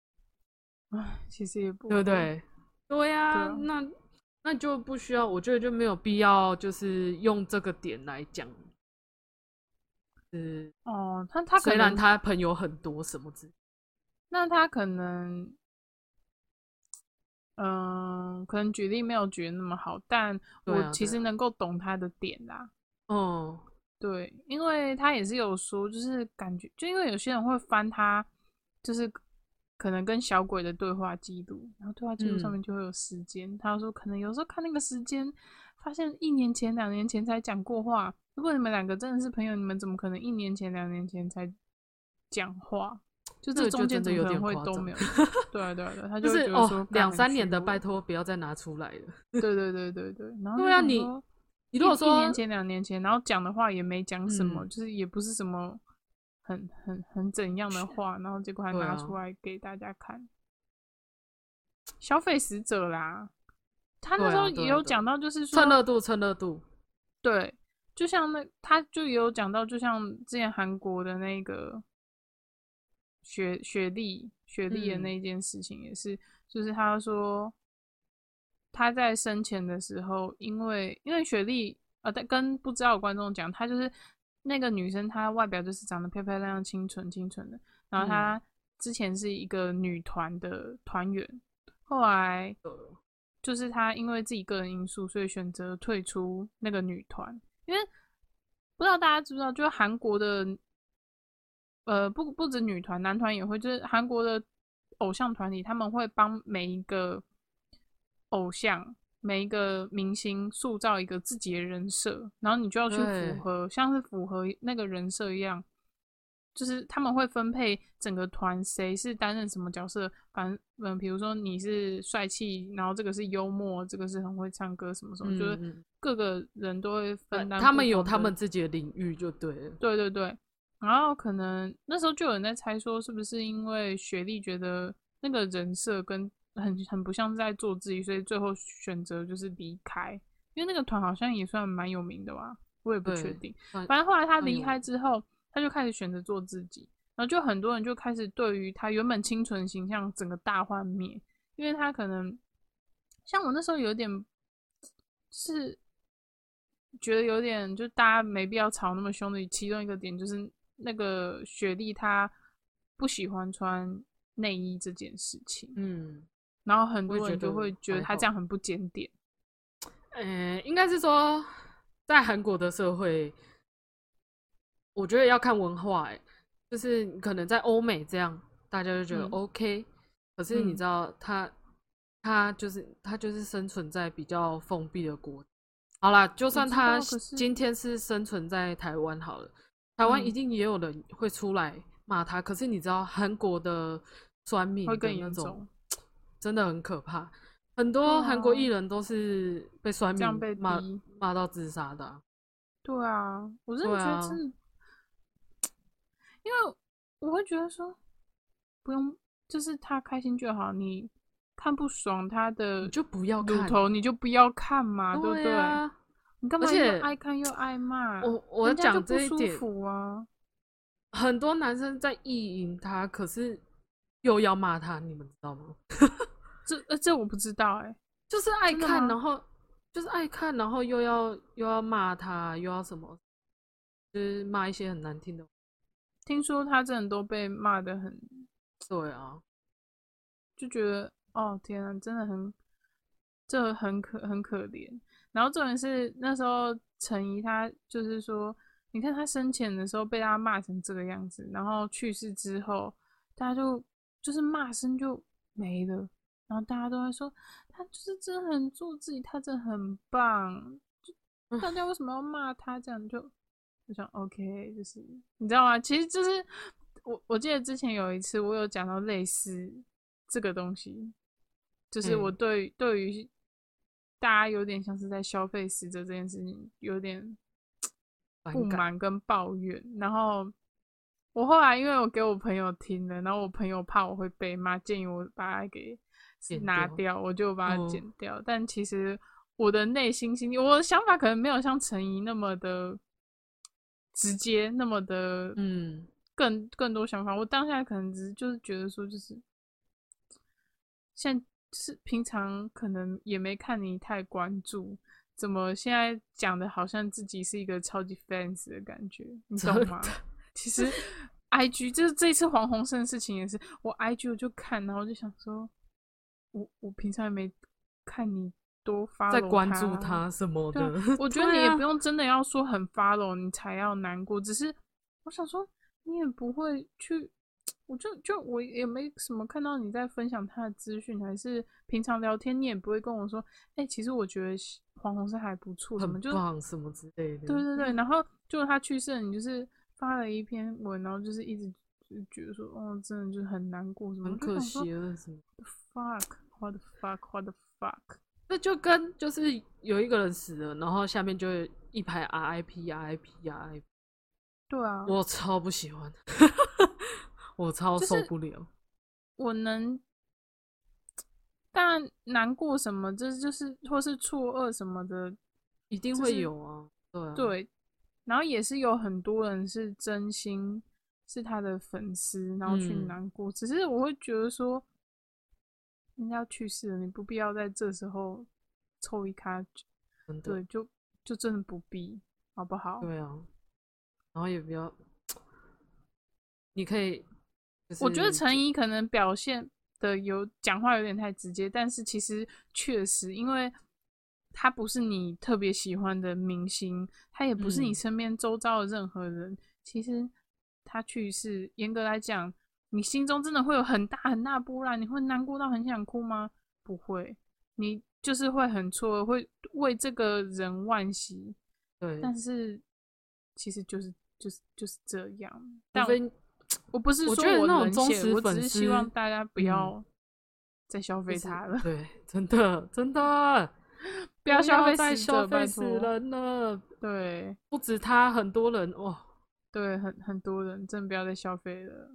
唉，其实也不对不对？对呀、对啊那那就不需要，我觉得就没有必要，就是用这个点来讲。是，哦，他他可虽然能他朋友很多什么之，那他可能，嗯、可能举例没有举的那么好，但我其实能够懂他的点啦。哦，对，因为他也是有说，就是感觉，就因为有些人会翻他，就是可能跟小鬼的对话记录，然后对话记录上嗯面就会有时间。他说，可能有时候看那个时间，发现一年前、两年前才讲过话。如果你们两个真的是朋友，你们怎么可能一年前、两年前才讲话？就这中间怎么可能真的有点会都没有？[LAUGHS] 对啊，对啊，对啊，他就就是会觉得说哦，两三年的，拜托不要再拿出来了。[LAUGHS] 对对对对对。然 [LAUGHS] 后对啊你你如果说一年前、两年前，然后讲的话也没讲什么，嗯就是也不是什么很很很怎样的话，然后结果还拿出来给大家看，消费死者啦。他那时候也有讲到，就是说蹭热度，蹭热度。对，就像那他就也有讲到，就像之前韩国的那个雪雪莉雪莉的嗯那一件事情，也是，就是他说他在生前的时候，因为因为雪莉呃，在跟不知道的观众讲，他就是那个女生，她外表就是长得漂漂亮亮、清纯清纯的，然后她之前是一个女团的团员，后来就是她因为自己个人因素，所以选择退出那个女团。因为不知道大家知不知道，就是韩国的，呃，不不止女团，男团也会，就是韩国的偶像团体，他们会帮每一个偶像、每一个明星塑造一个自己的人设，然后你就要去符合，像是符合那个人设一样。就是他们会分配整个团谁是担任什么角色，反正嗯，比如说你是帅气，然后这个是幽默，这个是很会唱歌什么什么，就是嗯各个人都会分担。他们有他们自己的领域就对了。对对对，然后可能那时候就有人在猜说，是不是因为雪莉觉得那个人设跟很很不像是在做自己，所以最后选择就是离开。因为那个团好像也算蛮有名的吧，我也不确定。反反正后来他离开之后，他就开始选择做自己，然后就很多人就开始对于他原本清纯形象整个大幻灭，因为他可能像我那时候有点是觉得有点，就大家没必要吵那么凶的。其中一个点就是那个雪莉她不喜欢穿内衣这件事情，嗯，然后很多人就会觉得他这样很不检点。呃，应该是说，在韩国的社会，我觉得要看文化、欸，就是可能在欧美这样，大家就觉得嗯 OK，、可是你嗯知道他，他就是他就是生存在比较封闭的国。好啦，就算他今天是生存在台湾好了，台湾一嗯定也有人会出来骂他。可是你知道韩国的酸民会更严重，真的很可怕。很多韩国啊艺人都是被酸这样被骂骂到自杀的啊、对啊，我真的觉得真的，因为我会觉得说，不用，就是他开心就好，你看不爽他的你就不要看。头，你就不要看嘛，对不对？啊，你干嘛而且又爱看又爱骂？我我讲不舒这一点，服啊。很多男生在意淫他，可是又要骂他，你们知道吗？[LAUGHS] 这呃这我不知道哎、就是爱看，然后就是爱看，然后又要又要骂他，又要什么，就是骂一些很难听的。听说他真的都被骂的很，对啊，就觉得哦天啊，真的很，这很可很可怜。然后重点是那时候陈怡她就是说，你看她生前的时候被大家骂成这个样子，然后去世之后，大家就就是骂声就没了，然后大家都会说他就是真的很做自己，他真的很棒，就大家为什么要骂他这样就？就想 OK，就是你知道吗？其实就是我我记得之前有一次我有讲到类似这个东西，就是我嗯对、对于大家有点像是在消费死者这件事情有点不。满跟抱怨，然后我后来因为我给我朋友听了，然后我朋友怕我会被骂，建议我把它给拿掉，我就把它嗯剪掉。但其实我的内心心里，我的想法可能没有像陈怡那么的直接，那么的嗯，更更多想法。我当下可能只是就是觉得说，就是现在是平常可能也没看你太关注，怎么现在讲的好像自己是一个超级 fans 的感觉，你懂吗？[LAUGHS] 其实 I G 就是这一次黄鸿升的事情也是，我 I G 我就看，然后就想说，我我平常也没看你多发在关注他他什么的。我 [LAUGHS] 觉得你也不用真的要说很 follow 你才要难过，只是我想说你也不会去，我就就我也没什么看到你在分享他的资讯，还是平常聊天你也不会跟我说，哎、其实我觉得黄宏生还不错，怎么很就是棒什么之类的。对对对，然后就他去世，你就是发了一篇文，然后就是一直就觉得说，哦，真的就是很难过什么，很可惜了什么。，fuck，what the fuck，what the fuck，那就跟就是有一个人死了，然后下面就一排 RIP RIP RIP，对啊，我超不喜欢，[LAUGHS] 我超受不了。我能，当然难过什么，这就是或是错愕什么的，一定会就是有啊，对啊，对。然后也是有很多人是真心是他的粉丝，然后去嗯。难过。只是我会觉得说，人家去世了，你不必要在这时候凑一咖，对，就就真的不必，好不好？对啊，然后也不要，你可以，就是我觉得陈怡可能表现的有讲话有点太直接，但是其实确实，因为他不是你特别喜欢的明星，他也不是你嗯身边周遭的任何人。其实他去世，严格来讲，你心中真的会有很大很大波澜，你会难过到很想哭吗？不会，你就是会很错愕，会为这个人惋惜，对，但是其实就是就是就是这样。但非我不是说我觉得那种忠冷血，我只实粉是希望大家不嗯要再消费就是它了，对，真的真的 [LAUGHS] 不要消费消拜费死。人了，对不止他，很多人哇对，很很多人真的不要再消费了，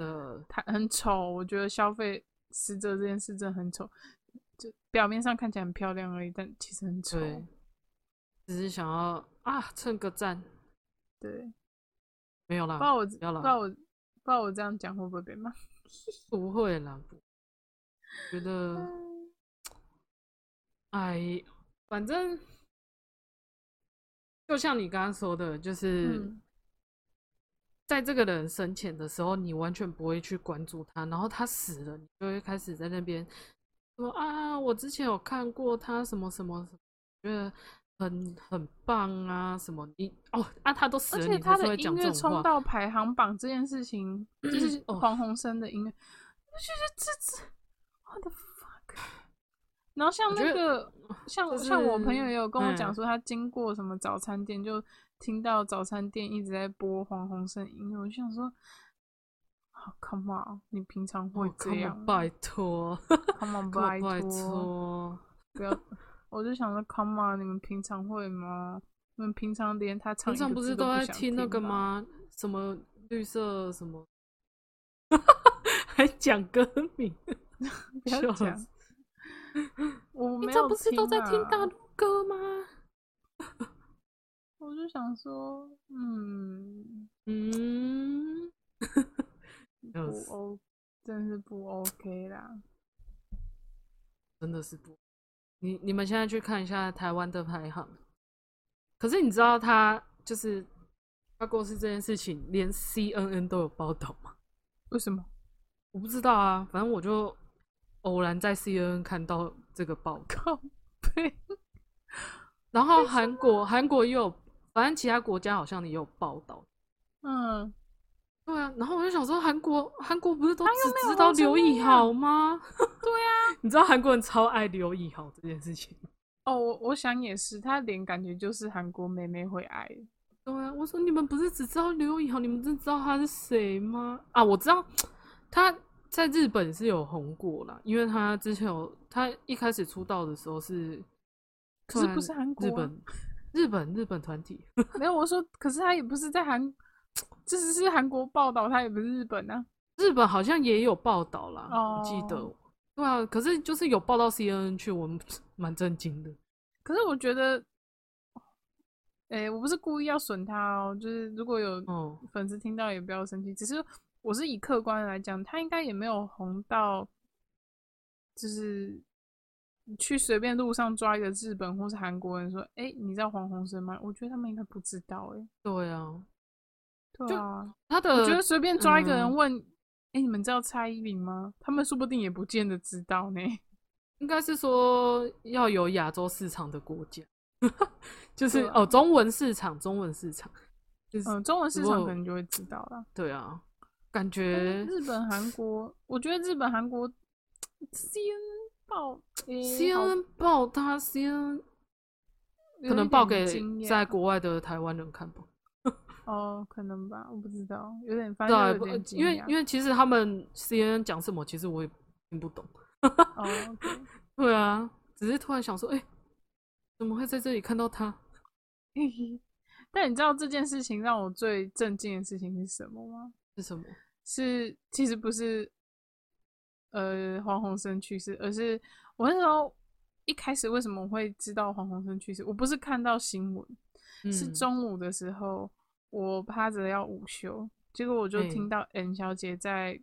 的，它很丑。我觉得消费死者这件事真的很丑，就表面上看起来很漂亮而已，但其实很丑。对，只是想要啊蹭个赞，对，没有啦，不知道我不不要啦知道我不知道我这样讲会不会被骂。[LAUGHS] 不会啦，不觉得，嗯哎，反正就像你刚刚说的，就是嗯在这个人生前的时候，你完全不会去关注他，然后他死了，你就会开始在那边说啊，我之前有看过他什么什么什么，觉得很很棒啊，什么你哦啊，他都死了，而且他的音乐。冲到排行榜这件事情，[CLEARS THROAT] 就是哦黄鸿升的音乐，我就觉得这这，what the fuck。然后像那个，像像我朋友也有跟我讲嗯说，他经过什么早餐店，就听到早餐店一直在播黄鸿升音乐，我就想说，好、come on，你平常会哦这 on，样拜托？[LAUGHS] come on，[LAUGHS] 拜拜托，不要我就想说，Come on，你们平常会吗？你们平常连他唱平常不是都在想听那个吗？什么绿色什么，[LAUGHS] 还讲歌名，不要讲，我没有平常不是都在听啊大陆歌吗？我就想说，嗯，嗯，不 O，真是不 OK 啦。真的是不。你你们现在去看一下台湾的排行，可是你知道他就是他过世这件事情，连 CNN 都有报道吗？为什么？我不知道啊，反正我就偶然在 CNN 看到这个报告，对，然后韩国韩国也有，反正其他国家好像也有报道。嗯，对啊，然后我就想说，韩国韩国不是都只知道刘以豪吗？[LAUGHS] 对啊。你知道韩国人超爱刘以豪这件事情。[LAUGHS] 哦，我我想也是，他脸感觉就是韩国妹妹会爱。对啊，我说你们不是只知道刘以豪，你们真知道他是谁吗？啊，我知道他在日本是有红过啦，因为他之前有他一开始出道的时候是，可是不是韩国啊日本 [LAUGHS] 日本日本团体，[LAUGHS] 没有，我说，可是他也不是在韩，这只是韩国报道，他也不是日本啊。日本好像也有报道啦，我记得哦。对啊，可是就是有报到 CNN 去，我 [LAUGHS] 蛮震惊的。可是我觉得，诶、我不是故意要损他哦，就是如果有哦粉丝听到也不要生气，只是我是以客观来讲，他应该也没有红到，就是去随便路上抓一个日本或是韩国人说，哎、你知道黄鸿升吗？我觉得他们应该不知道、哎，对啊，对啊，他的我觉得随便抓一个人嗯问，哎、你们知道蔡依林吗？他们说不定也不见得知道呢。[LAUGHS] 应该是说要有亚洲市场的国家，就是啊哦中文市场，中文市场，就是、嗯，中文市场可能就会知道了。对啊，感觉日本、韩国，我觉得日本、韩国 [TSK] CNN 报、诶 CNN 报他 CNN 可能报给在国外的台湾人看吧。[LAUGHS] 哦，可能吧，我不知道，有点反对啊，不正有点惊因为因为其实他们 CNN 讲什么，其实我也听不懂。[LAUGHS] 哦 [LAUGHS] 对啊，只是突然想说，哎、怎么会在这里看到他？但你知道这件事情让我最震惊的事情是什么吗？是什么？是其实不是呃黄鸿升去世，而是我那时候一开始为什么我会知道黄鸿升去世？我不是看到新闻，是嗯中午的时候，我趴着要午休，结果我就哎听到 N 小姐在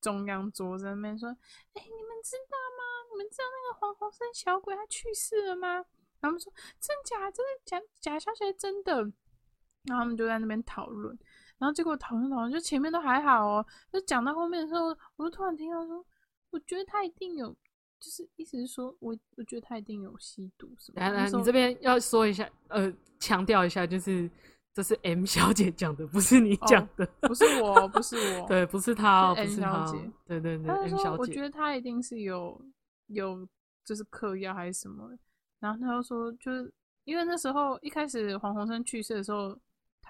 中央桌子那边说：“哎、你们知道吗？你们知道那个黄鸿升小鬼他去世了吗？”他们说：“真假？真的假？假消息还真的？”然后他们就在那边讨论，然后结果讨论讨论，就前面都还好哦，就讲到后面的时候，我就突然听到说：“我觉得他一定有。”就是意思是说，我我觉得他一定有吸毒什么的。来来，你这边要说一下，呃，强调一下，就是这是 M 小姐讲的，不是你讲的。不是我，不是我，[LAUGHS] 对，不是她哦，是不是她哦小姐。对对对，M 小姐。我觉得他一定是有有就是嗑药还是什么，然后他就说就是因为那时候一开始黄鸿生去世的时候，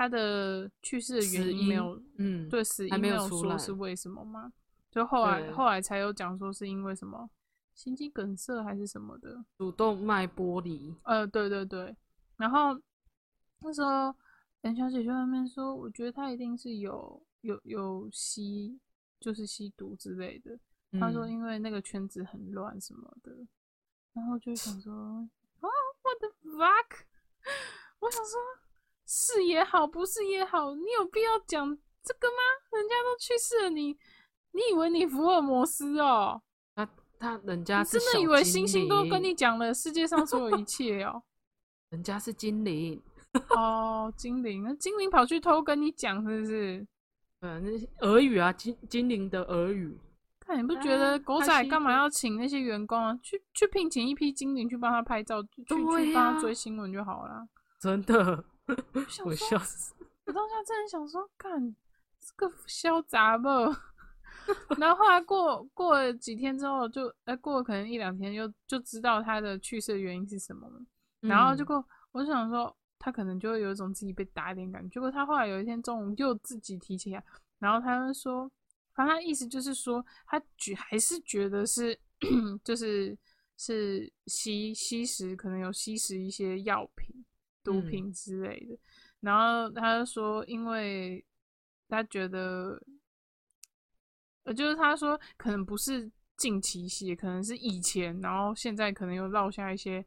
他的去世的原因没有嗯，对死还因没有说是为什么吗，就后来后来才有讲说是因为什么心肌梗塞还是什么的，主动脉剥离。呃，对对对，然后那时候袁小姐就在那边说，我觉得她一定是有有有吸，就是吸毒之类的。她说嗯因为那个圈子很乱什么的，然后就想说，啊，what the fuck？[LAUGHS] 我想说，是也好，不是也好，你有必要讲这个吗？人家都去世了，你你以为你福尔摩斯哦？他他人家你真的以为星星都跟你讲了世界上所有一切哦？[LAUGHS] 人家是精灵，哦，精灵，那精灵跑去偷跟你讲，是不是？嗯，那是俄语啊，精精灵的俄语。看你不觉啊得狗仔干嘛要请那些员工啊？去去聘请一批精灵去帮他拍照，去去去帮他追新闻就好了。真的，我笑死。我当下真的想说，干这个潇洒吧？然后后来过过了几天之后就，呃过了可能一两天就就知道他的去世的原因是什么了。然后结嗯果我就想说，他可能就会有一种自己被打脸感觉。结果他后来有一天中午又自己提起来，然后他就说，反正他意思就是说，他觉还是觉得是 [COUGHS] 就是是吸吸食，可能有吸食一些药品、毒嗯品之类的。然后他就说，因为他觉得，呃，就是他说可能不是近期吸，可能是以前，然后现在可能又落下一些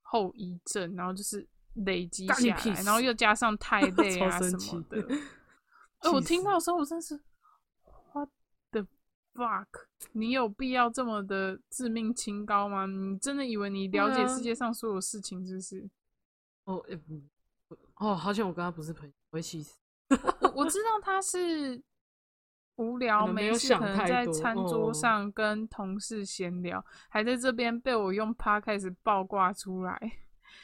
后遗症，然后就是累积下来，然后又加上太 [LAUGHS] 累啊什么的。哎、[LAUGHS] 我听到的时候，我真是 what the fuck？你有必要这么的致命清高吗？你真的以为你了解世界上所有事情，是不是？哦，哎、不，哦，好像我跟他不是朋友，我会气死。我我知道他是无聊没有想可能在餐桌哦上跟同事闲聊，还在这边被我用趴开始爆挂出来。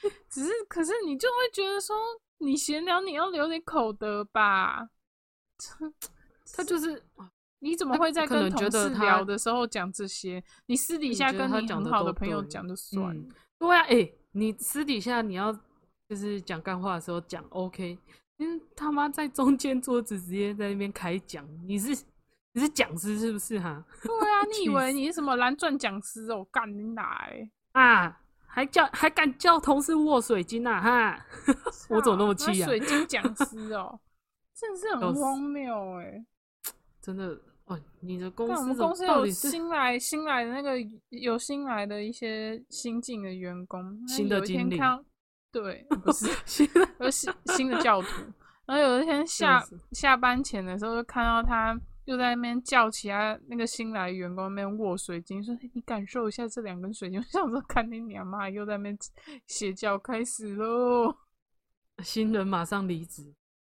[LAUGHS] 只是，可是你就会觉得说，你闲聊你要留点口德吧？[LAUGHS] 他就是 [TSK] 你怎么会在跟同事聊的时候讲这些？你私底下跟你很好的朋友讲就算了。嗯对啊，哎、你私底下你要就是讲干话的时候讲 OK，嗯，他妈在中间桌子直接在那边开讲，你是你是讲师是不是哈？对啊，[LAUGHS] 你以为你是什么蓝钻讲师哦？干你哪欸？啊，还叫还敢叫同事握水晶啊哈？我怎么那么气啊水晶讲 [LAUGHS] 师哦，真的是很荒谬哎、真的哦，你的公司我们公司有新来新来的那个有新来的一些新进的员工，新的经理对，[LAUGHS] 不是现在有新新的教徒，然后有一天下下班前的时候，就看到他又在那边叫其他那个新来的员工那边握水晶，说：“你感受一下这两根水晶。” [LAUGHS] 我想说，看你娘妈又在那边邪教开始喽。[LAUGHS] 新人马上离职，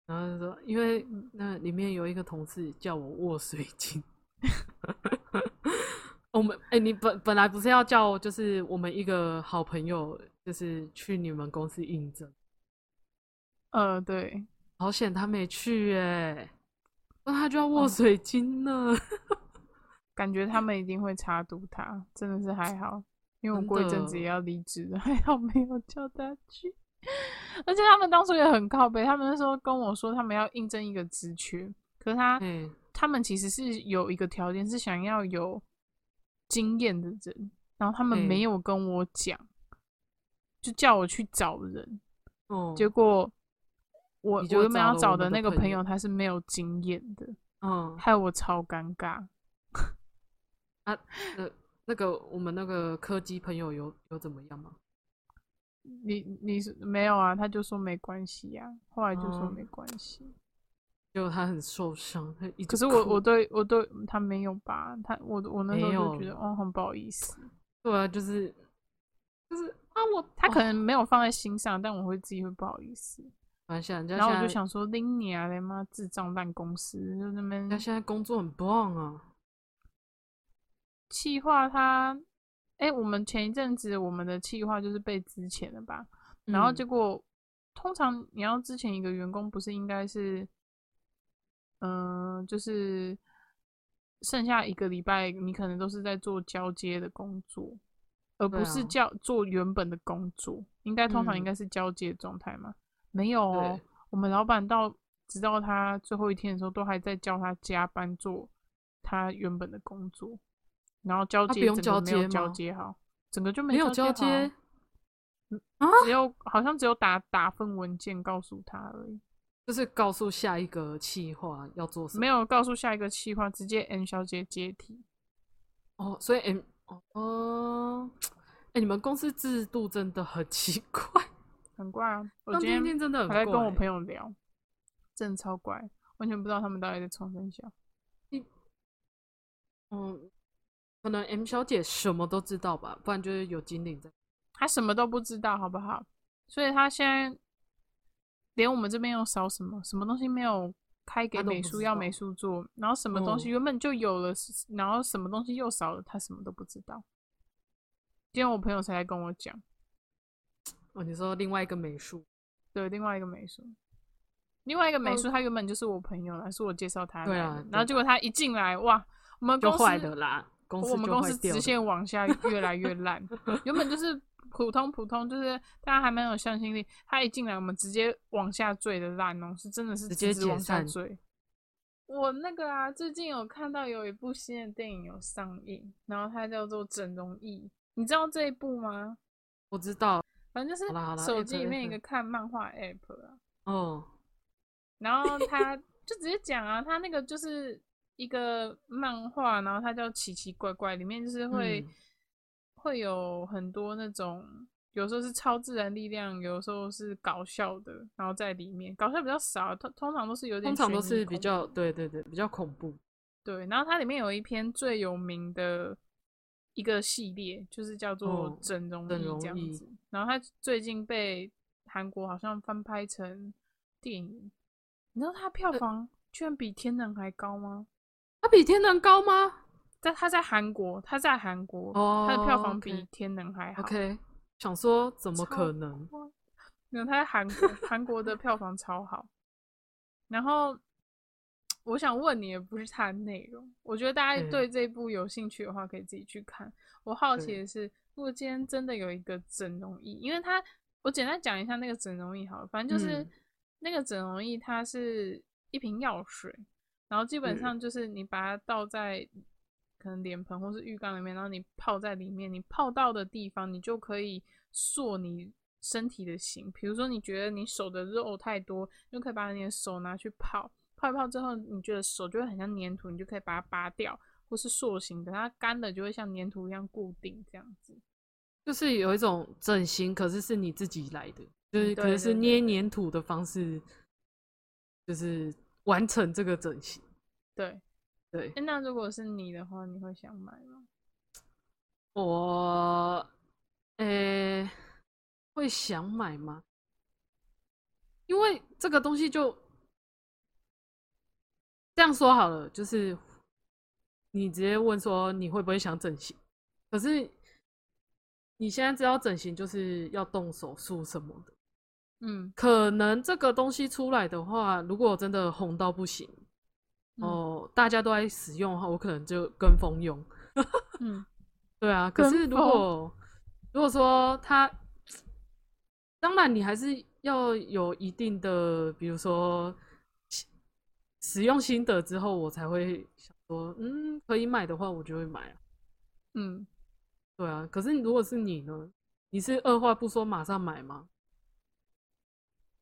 然后就说因为嗯那里面有一个同事叫我握水晶。我们哎、你本本来不是要叫就是我们一个好朋友，就是去你们公司应征，呃，对，好险他没去哎、那他就要哦握水晶了。[LAUGHS] 感觉他们一定会查毒他，真的是还好，因为我过一阵子也要离职了，还好没有叫他去。而且他们当初也很靠背，他们那时候跟我说他们要应征一个职缺，可是他嗯、他们其实是有一个条件，是想要有经验的人，然后他们嗯没有跟我讲，就叫我去找人，哦，结果我我原本要找的那个朋友他是没有经验的，嗯害我超尴尬。啊，那那个我们那个柯基朋友有有怎么样吗？你你是没有啊？他就说没关系呀、后来就说哦没关系。结果他很受伤，他一直可是我我对我对他没有吧？他我我那时候就觉得哦，很不好意思。对啊，就是就是啊，我他可哦能没有放在心上，但我会自己会不好意思。然后我就想说，拎你啊，他妈智障烂公司，就那现在工作很棒啊，气化他。哎、我们前一阵子我们的气化就是被资遣了吧？然后嗯结果，通常你要之前一个员工不是应该是，嗯、就是剩下一个礼拜，你可能都是在做交接的工作，而不是叫做原本的工作。应该通常应嗯该是交接的状态嘛？没有哦，我们老板到直到他最后一天的时候，都还在叫他加班做他原本的工作，然后交接整个没有交接好，整个就没有交接啊，只有好像只有打打份文件告诉他而已，就是告诉下一个企划要做什么，没有告诉下一个企划，直接 N 小姐接替。哦，所以 M 哦哦，哎、你们公司制度真的很奇怪，很怪啊！我今天天真的很怪、还在跟我朋友聊，真的超怪，完全不知道他们到底在冲什笑。嗯，可能 M 小姐什么都知道吧，不然就是有经理在。她什么都不知道，好不好？所以她现在连我们这边又少什么，什么东西没有开给美术要美术做，然后什么东西嗯。原本就有了，然后什么东西又少了，他什么都不知道。今天我朋友才来跟我讲，哦，你说另外一个美术，对，另外一个美术，另外一个美术，哦他原本就是我朋友啦，是我介绍他的对啊然后结果他一进来，哇，我们公司坏了啦，公司我们公司直线往下越来越烂，[LAUGHS] 原本就是普通普通，就是大家还蛮有向心力。他一进来，我们直接往下坠的烂哦，是真的是直接往下坠。我那个啊，最近有看到有一部新的电影有上映，然后它叫做《整容艺》，你知道这一部吗？我知道，反正就是手机里面一个看漫画 app 啊，哦，[LAUGHS] 然后他就直接讲啊，他那个就是一个漫画，然后它叫奇奇怪怪，里面就是会、嗯会有很多那种，有时候是超自然力量，有时候是搞笑的，然后在里面搞笑比较少，通通常都是有点通常都是比较怖对对对比较恐怖。对，然后它里面有一篇最有名的一个系列，就是叫做哦整容整医容医这样子。然后它最近被韩国好像翻拍成电影，你知道它呃票房居然比《天能》还高吗？它比天能高吗在他在韩国，他在韩国，哦他的票房比，OK《天能》还好。？OK，想说怎么可能？没有，他在韩国，韩国的票房超好。然后我想问你也不是它的内容，我觉得大家嗯对这部有兴趣的话，可以自己去看。我好奇的是，如果今天真的有一个整容液，因为它我简单讲一下那个整容液好了，反正就是、嗯那个整容液，它是一瓶药水，然后基本嗯上就是你把它倒在可能脸盆或是浴缸里面，然后你泡在里面，你泡到的地方，你就可以塑你身体的形。比如说，你觉得你手的肉太多，你就可以把你的手拿去泡，泡一泡之后，你觉得手就会很像粘土，你就可以把它拔掉，或是塑形，等它干了就会像粘土一样固定这样子。就是有一种整形，可是是你自己来的，就是可能是捏粘土的方式，就是完成这个整形。对，对那如果是你的话，你会想买吗？我，呃、会想买吗？因为这个东西就这样说好了，就是你直接问说你会不会想整形，可是你现在知道整形就是要动手术什么的，嗯，可能这个东西出来的话，如果真的红到不行，嗯哦，大家都在使用的话，我可能就跟风用。[LAUGHS] 嗯对啊，可是如果如果说它，当然你还是要有一定的，比如说使使用心得之后，我才会想说，嗯，可以买的话，我就会买啊。嗯，对啊，可是如果是你呢？你是二话不说马上买吗？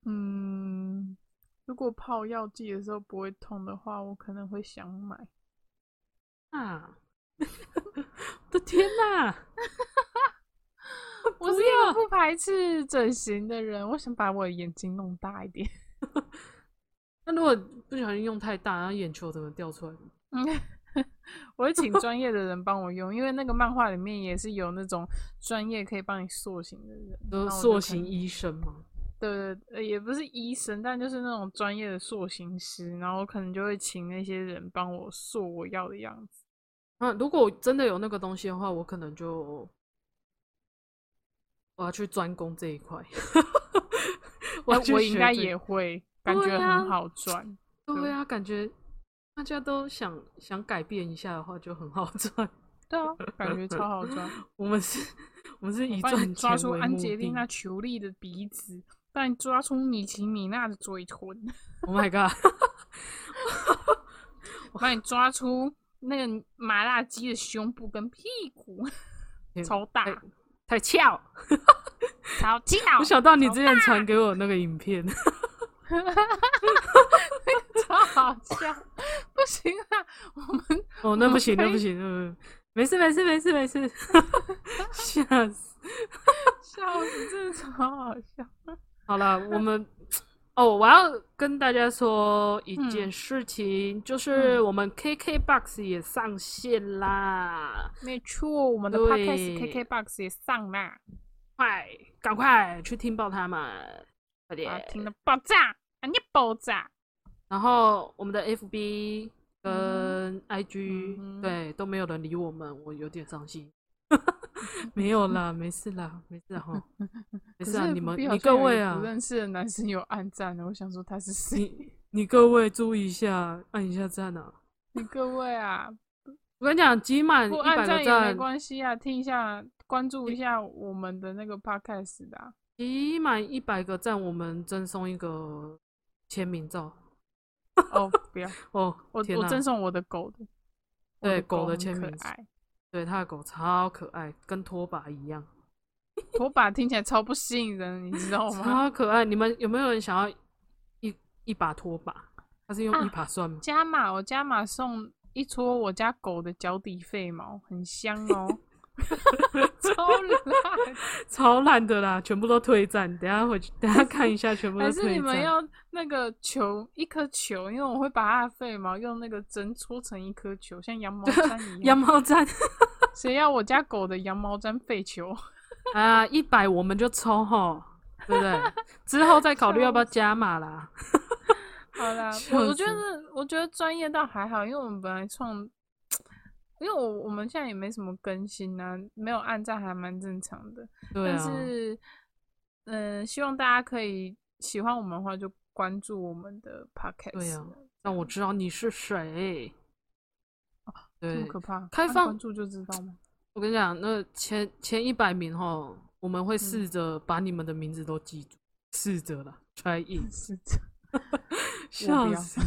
嗯，如果泡药剂的时候不会痛的话，我可能会想买。啊！[LAUGHS] 我的天哪！[LAUGHS] 我是一个不排斥整形的人，我想把我的眼睛弄大一点。[LAUGHS] 那如果不小心用太大，然后眼球怎么掉出来，嗯，我会请专业的人帮我用，因为那个漫画里面也是有那种专业可以帮你塑形的人，塑形医生嘛。对对也不是医生，但就是那种专业的塑形师，然后可能就会请那些人帮我塑我要的样子。啊，如果真的有那个东西的话，我可能就我要去专攻这一块。[LAUGHS] 我我应该也会，感觉很好赚。对啊，感觉大家都想想改变一下的话，就很好赚。[LAUGHS] 对啊，感觉超好赚。我们是，我们是以赚抓出安钱为目的。吉丽娜·裘丽的鼻子，帮你抓出米奇米娜的嘴唇，[LAUGHS] Oh my god！[LAUGHS] 我帮你抓出那个麻辣鸡的胸部跟屁股，[LAUGHS] 超大太太翘！超翘。我想到你超之前传给我那个影片，超好笑，不行啊，我们哦，那不行，那不行，嗯，没事，没事，没事，没事，吓死！笑死，真的超好笑。好了，我们哦，我要跟大家说一嗯。件事情，就是嗯。我们 KKBOX 也上线啦，没错，我们的对。Podcast KKBox 也上啦，快，赶快去听爆他们，快啊，点！听的爆炸，啊，你爆炸，然后我们的 FB 跟嗯 IG、哼。对都没有人理我们，我有点伤心。[LAUGHS] 没有啦，没事啦，没事啦哈，[LAUGHS] 没事啊，你们你各位啊个不，认识的男生有暗赞的，我想说他是谁？你你各位注意一下，按一下赞啊！[LAUGHS] 你各位啊，我跟你讲，集满不一百赞也没，关系啊，听一下，关注一下我们的那个 podcast 的啊、集满一百个赞，我们赠送一个签名照。哦，不要，哦，我我赠送我的狗的，我对狗的很签名。对，他的狗超可爱，跟拖把一样，[LAUGHS] 拖把听起来超不吸引人，你知道吗？超可爱。你们有没有人想要一一把拖把？它是用啊一把算吗？加码，我加码送一撮我家狗的脚底废毛，很香哦，[LAUGHS] [LAUGHS] 超烂。[LAUGHS] 超烂的啦，全部都退战。等一下回去，等一下看一下，全部都还退战。是你们要那个球，一颗球，因为我会把它的废毛用那个针搓成一颗球，像羊毛毡一 [LAUGHS] 样羊。毛毡谁要我家狗的羊毛毡废球？啊？一百我们就抽哈，对不对？之后再考虑要不要加码啦。好啦，我我觉得我觉得专业倒还好，因为我们本来创，因为我我们现在也没什么更新啊，没有按赞还蛮正常的。但对啊，是，嗯、希望大家可以喜欢我们的话，就关注我们的 podcast。对啊让我知道你是谁。这么，可怕，开放按关注就知道吗？我跟你讲，那前前一百名哈，我们会嗯试着把你们的名字都记住，试着啦，try it。[LAUGHS] 试着，[LAUGHS] 笑死，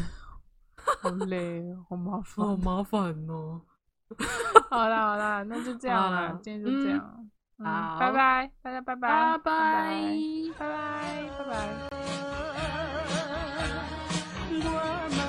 好累哦，好麻烦。[LAUGHS] 好麻烦哦。[LAUGHS] 好啦好啦，那就这样好啦啦，今天就这样。嗯好拜拜，大家拜拜，拜拜拜。拜拜拜拜。Duerme [LAUGHS]